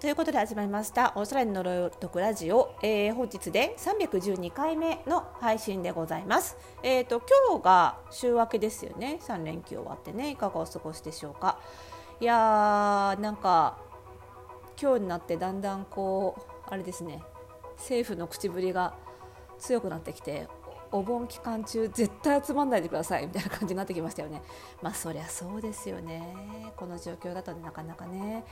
ということで始まりましたオーストラリアの呪い読ラジオ、えー、本日で312回目の配信でございます。えっ、ー、と今日が週明けですよね。3連休終わってね。いかがお過ごしでしょうか。いやーなんか今日になってだんだんこうあれですね。政府の口ぶりが強くなってきてお盆期間中絶対集まんないでください。みたいな感じになってきましたよね。まあそりゃそうですよね。この状況だとなかなかね。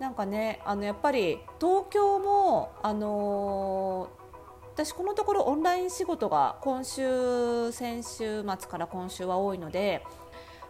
なんかねあのやっぱり東京もあのー、私このところオンライン仕事が今週先週末から今週は多いので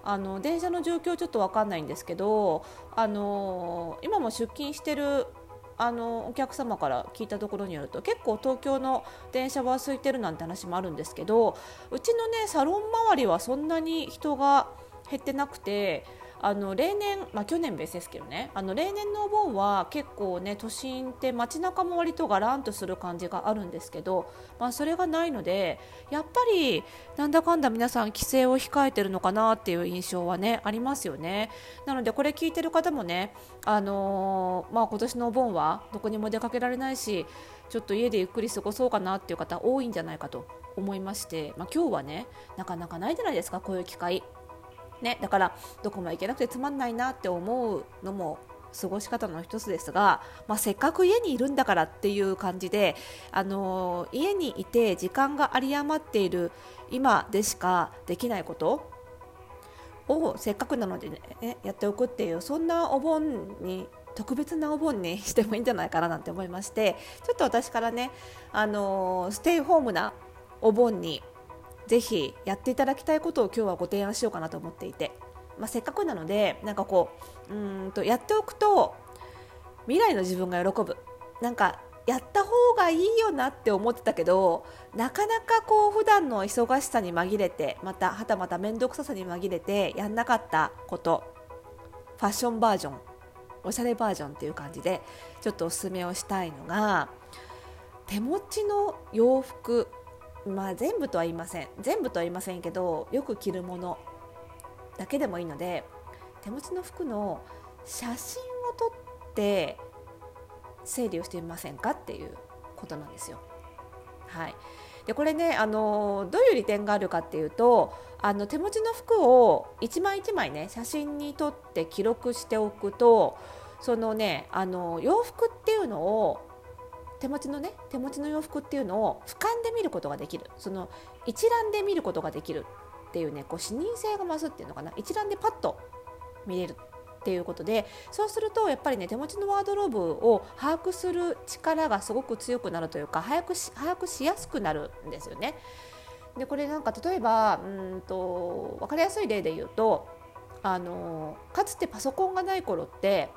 あの電車の状況ちょっと分かんないんですけどあの、今も出勤してるあのお客様から聞いたところによると結構東京の電車は空いてるなんて話もあるんですけどうちのねサロン周りはそんなに人が減ってなくてあの例年、まあ、去年別ですけどねあの例年のお盆は結構ね都心って街中も割とがらんとする感じがあるんですけど、まあ、それがないのでやっぱりなんだかんだ皆さん帰省を控えてるのかなっていう印象はねありますよねなのでこれ聞いてる方もね、あのー、まあ、今年のお盆はどこにも出かけられないしちょっと家でゆっくり過ごそうかなっていう方多いんじゃないかと思いまして、まあ、今日はねなかなかないじゃないですかこういう機会。ね、だからどこも行けなくてつまんないなって思うのも過ごし方の一つですが、まあ、せっかく家にいるんだからっていう感じで、あのー、家にいて時間が有り余っている今でしかできないことをせっかくなのでね、やっておくっていうそんなお盆に特別なお盆にしてもいいんじゃないかななんて思いましてちょっと私からね、あのー、ステイホームなお盆にぜひやっていただきたいことを今日はご提案しようかなと思っていて、まあ、せっかくなのでなんかこううんとやっておくと未来の自分が喜ぶ。なんかやった方がいいよなって思ってたけどなかなかこう普段の忙しさに紛れてまたはたまた面倒くささに紛れてやんなかったことファッションバージョンおしゃれバージョンっていう感じでちょっとおすすめをしたいのが手持ちの洋服まあ全部とは言いません全部とは言いませんけどよく着るものだけでもいいので手持ちの服の写真を撮って整理をしてみませんかっていうことなんですよ。はい、でこれねあのどういう利点があるかっていうとあの手持ちの服を1枚1枚ね写真に撮って記録しておくとそのねあの洋服っていうのを手持ちのね手持ちの洋服っていうのを俯瞰で見ることができるその一覧で見ることができるっていうねこう視認性が増すっていうのかな一覧でパッと見れるっていうことでそうするとやっぱりね手持ちのワードローブを把握する力がすごく強くなるというか早くし把握しやすくなるんですよね。でこれなんか例えばうんと分かりやすい例で言うとあのかつてパソコンがない頃って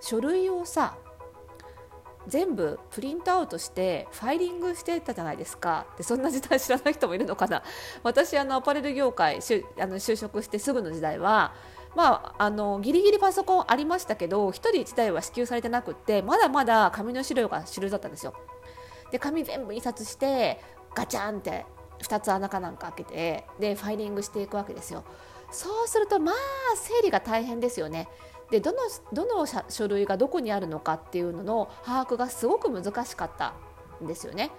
書類をさ全部プリントアウトしてファイリングしてたじゃないですかでそんな時代知らない人もいるのかな 私あのアパレル業界しゅあの就職してすぐの時代はまあ、あのギリギリパソコンありましたけど1人1台は支給されてなくってまだまだ紙の資料が主流だったんですよ。で紙全部印刷してガチャンって2つ穴かなんか開けてでファイリングしていくわけですよ。そうするとまあ整理が大変ですよね。でどのどの書類がどこにあるのかっていうのの把握がすごく難しかったんですよね。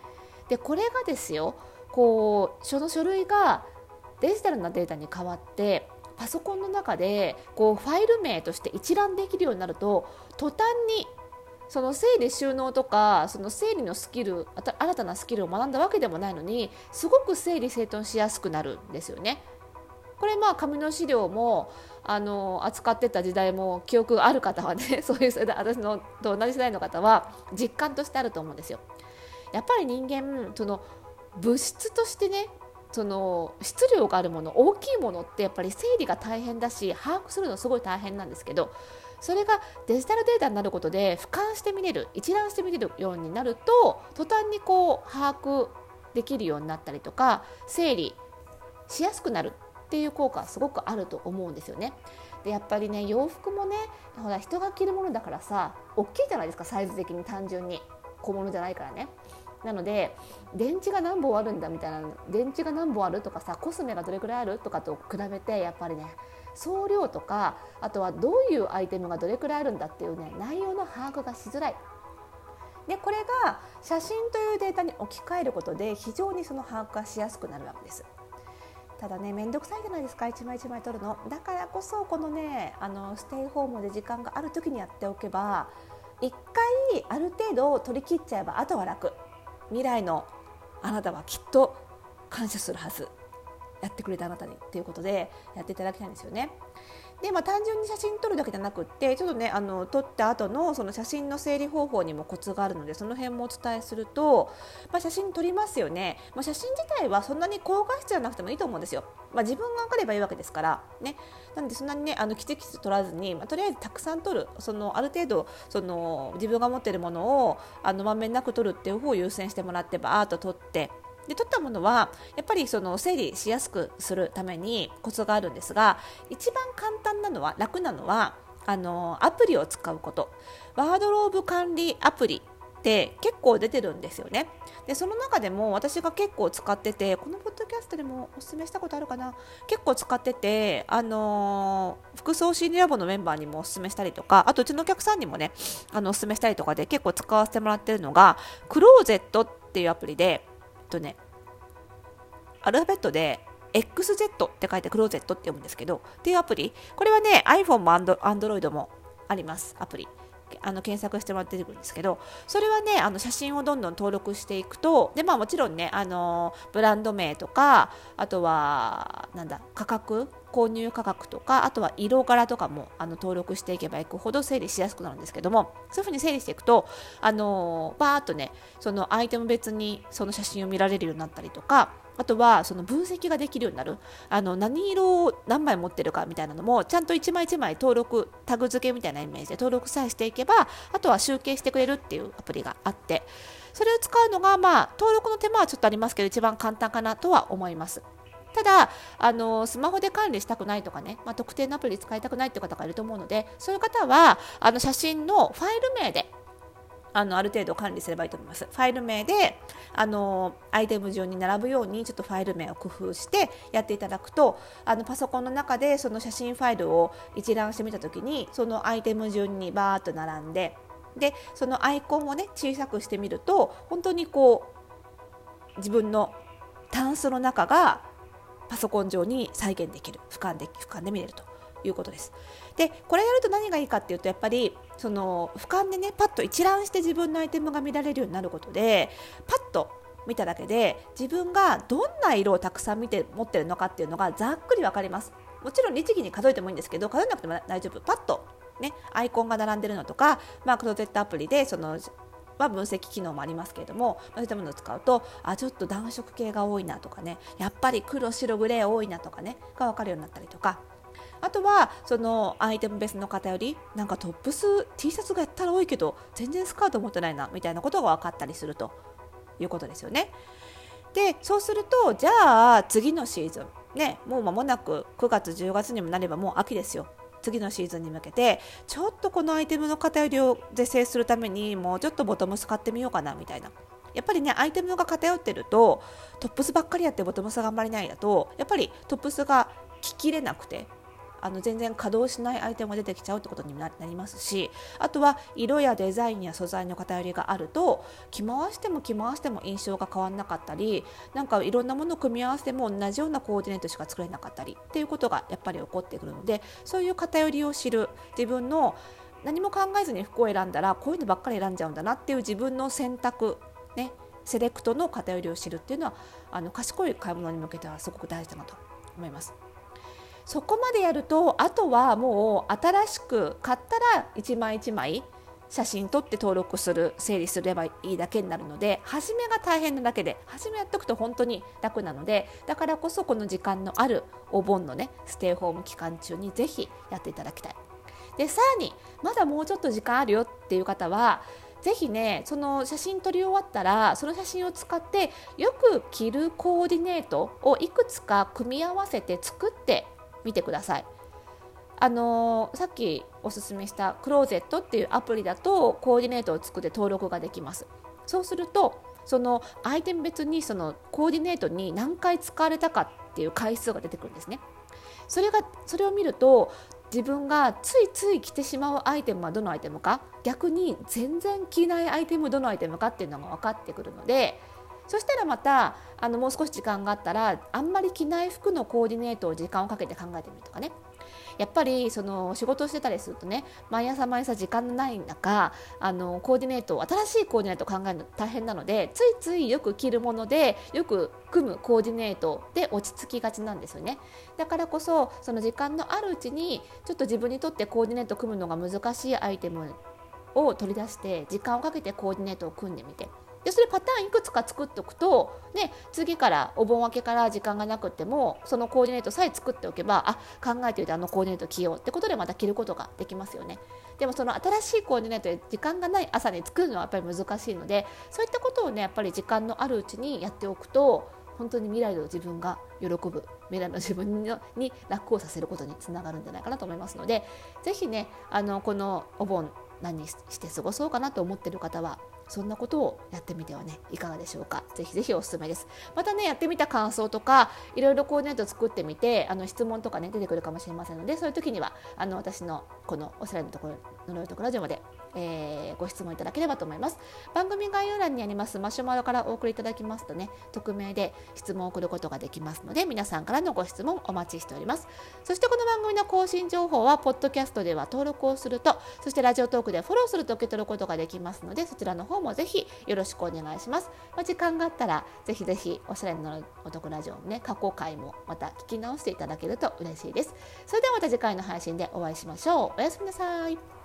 でこれがですよこうその書類がデジタルなデータに変わってパソコンの中でこうファイル名として一覧できるようになると途端にその整理収納とかその整理のスキル新たなスキルを学んだわけでもないのにすごく整理整頓しやすくなるんですよね。これまあ紙の資料もあの扱ってた時代も記憶ある方はね そういう世代私のと同じ世代の方は実感としてあると思うんですよ。やっぱり人間その物質としてねその質量があるもの大きいものってやっぱり整理が大変だし把握するのすごい大変なんですけどそれがデジタルデータになることで俯瞰して見れる一覧して見れるようになると途端にこう把握できるようになったりとか整理しやすくなるっていう効果はすごくあると思うんですよね。でやっぱりね洋服もねほら人が着るものだからさ大きいじゃないですかサイズ的に単純に小物じゃないからね。なので電池が何本あるんだみたいな電池が何本あるとかさコスメがどれくらいあるとかと比べてやっぱりね総量とかあとはどういうアイテムがどれくらいあるんだっていうね内容の把握がしづらい。でこれが写真というデータに置き換えることで非常にその把握がしやすくなるわけです。ただね面倒くさいじゃないですか。一枚一枚取るの。だからこそこのねあのステイホームで時間がある時にやっておけば一回ある程度取り切っちゃえばあとは楽。未来のあなたはきっと感謝するはず。やってくれたあなたにということでやっていただきたいんですよね。でまあ、単純に写真撮るだけじゃなくってちょっとねあの撮った後のその写真の整理方法にもコツがあるのでその辺もお伝えすると、まあ、写真撮りますよね、まあ、写真自体はそんなに高画質じゃなくてもいいと思うんですよ、まあ、自分が分かればいいわけですからね。なのでそんなにねあのきちきち撮らずに、まあ、とりあえずたくさん撮るそのある程度その自分が持っているものをあのまんべんなく撮るっていう方を優先してもらってバーッと撮ってで取ったものはやっぱりその整理しやすくするためにコツがあるんですが一番簡単なのは楽なのはあのアプリを使うこと。ワードローブ管理アプリって結構出てるんですよね。でその中でも私が結構使っててこのポッドキャストでもお勧めしたことあるかな。結構使ってて、あのー、服装心理ラボのメンバーにもお勧めしたりとかあとうちのお客さんにもねあのお勧めしたりとかで結構使わせてもらってるのがクローゼットっていうアプリでとねアルファベットで XZ って書いてクローゼットって読むんですけどっていうアプリ。これはね iPhone も Android もありますアプリ。あの検索してもらって出てくるんですけどそれはねあの写真をどんどん登録していくとで、まあ、もちろんねあのブランド名とかあとはなんだ価格購入価格とかあとは色柄とかもあの登録していけばいくほど整理しやすくなるんですけどもそういうふうに整理していくとあのバーっとねそのアイテム別にその写真を見られるようになったりとかあとはその分析ができるようになるあの何色を何枚持ってるかみたいなのもちゃんと1枚1枚登録タグ付けみたいなイメージで登録さえしていけばあとは集計してくれるっていうアプリがあってそれを使うのがまあ登録の手間はちょっとありますけど一番簡単かなとは思います。ただあのスマホで管理したくないとかね、まあ、特定のアプリ使いたくないという方がいると思うのでそういう方はあの写真のファイル名であのある程度管理すればいいと思います。ファイル名であのアイテム順に並ぶようにちょっとファイル名を工夫してやっていただくとあのパソコンの中でその写真ファイルを一覧してみた時にそのアイテム順にバーッと並んででそのアイコンをね小さくしてみると本当にこう自分のタンスの中がパソコン上に再現できる俯瞰で俯瞰で見れるということです。でこれやると何がいいかっていうとやっぱりその俯瞰でねパッと一覧して自分のアイテムが見られるようになることでパッと見ただけで自分がどんな色をたくさん見て持ってるのかっていうのがざっくり分かりますもちろん律儀に数えてもいいんですけど数えなくても大丈夫パッとねアイコンが並んでるのとか、まあ、クローゼットアプリでそのまあ、分析機能もありますけれども、そういったものを使うとあちょっと暖色系が多いなとかねやっぱり黒白グレー多いなとかねが分かるようになったりとかあとはそのアイテムベースの偏りなんかトップス T シャツがやったら多いけど全然スカート持ってないなみたいなことが分かったりするということですよね。でそうするとじゃあ次のシーズンねもう間もなく9月10月にもなればもう秋ですよ次のシーズンに向けてちょっとこのアイテムの偏りを是正するためにもうちょっとボトムス買ってみようかなみたいなやっぱりねアイテムが偏ってるとトップスばっかりやってボトムスがあんまりないだとやっぱりトップスが着きれなくてあの全然稼働しないアイテムが出てきちゃうってことになりますしあとは色やデザインや素材の偏りがあると着回しても着回しても印象が変わらなかったりなんかいろんなものを組み合わせても同じようなコーディネートしか作れなかったりっていうことがやっぱり起こってくるのでそういう偏りを知る自分の何も考えずに服を選んだらこういうのばっかり選んじゃうんだなっていう自分の選択ねセレクトの偏りを知るっていうのはあの賢い買い物に向けてはすごく大事だなと思います。そこまでやるとあとはもう新しく買ったら1枚1枚写真撮って登録する整理すればいいだけになるので初めが大変なだけで初めやっておくと本当に楽なのでだからこそこの時間のあるお盆のねステイホーム期間中にぜひやっていただきたい。でさらにまだもうちょっと時間あるよっていう方はぜひねその写真撮り終わったらその写真を使ってよく着るコーディネートをいくつか組み合わせて作って見てください。あのー、さっきおすすめしたクローゼットっていうアプリだとコーディネートを作って登録ができます。そうするとそのアイテム別にそのコーディネートに何回使われたかっていう回数が出てくるんですね。それがそれを見ると自分がついつい着てしまうアイテムはどのアイテムか逆に全然着ないアイテムどのアイテムかっていうのが分かってくるのでそしたらまたあのもう少し時間があったらあんまり着ない服のコーディネートを時間をかけて考えてみるとかね。やっぱりその仕事をしてたりするとね毎朝毎朝時間のない中あのコーディネート新しいコーディネートを考えるの大変なのでついついよく着るものでよく組むコーディネートで落ち着きがちなんですよね。だからこそその時間のあるうちにちょっと自分にとってコーディネートを組むのが難しいアイテムを取り出して時間をかけてコーディネートを組んでみて。でそれパターンいくつか作っておくと、ね、次からお盆明けから時間がなくてもそのコーディネートさえ作っておけばあ考えておいてあのコーディネート着ようってことでまた着ることができますよね。でもその新しいコーディネートで時間がない朝に作るのはやっぱり難しいのでそういったことをねやっぱり時間のあるうちにやっておくと本当に未来の自分が喜ぶ。未来の自分に楽をさせることにつながるんじゃないかなと思いますのでぜひねあのこのお盆何して過ごそうかなと思ってる方はそんなことをやってみてはねいかがでしょうか？ぜひぜひおすすめです。またねやってみた感想とかいろいろコーディネート作ってみてあの質問とかね出てくるかもしれませんのでそういう時にはあの私のこのおしゃれのところ呪いとこラジオまで、えー、ご質問いただければと思います番組概要欄にありますマシュマロからお送りいただきますとね匿名で質問を送ることができますので皆さんからのご質問お待ちしておりますそしてこの番組の更新情報はポッドキャストでは登録をするとそしてラジオトークでフォローすると受け取ることができますのでそちらの方もぜひよろしくお願いします。まあ、時間があったらぜひぜひおしゃれのお得ラジオのね過去回もまた聞き直していただけると嬉しいです。それではまた次回の配信でお会いしましょう。おやすみなさい。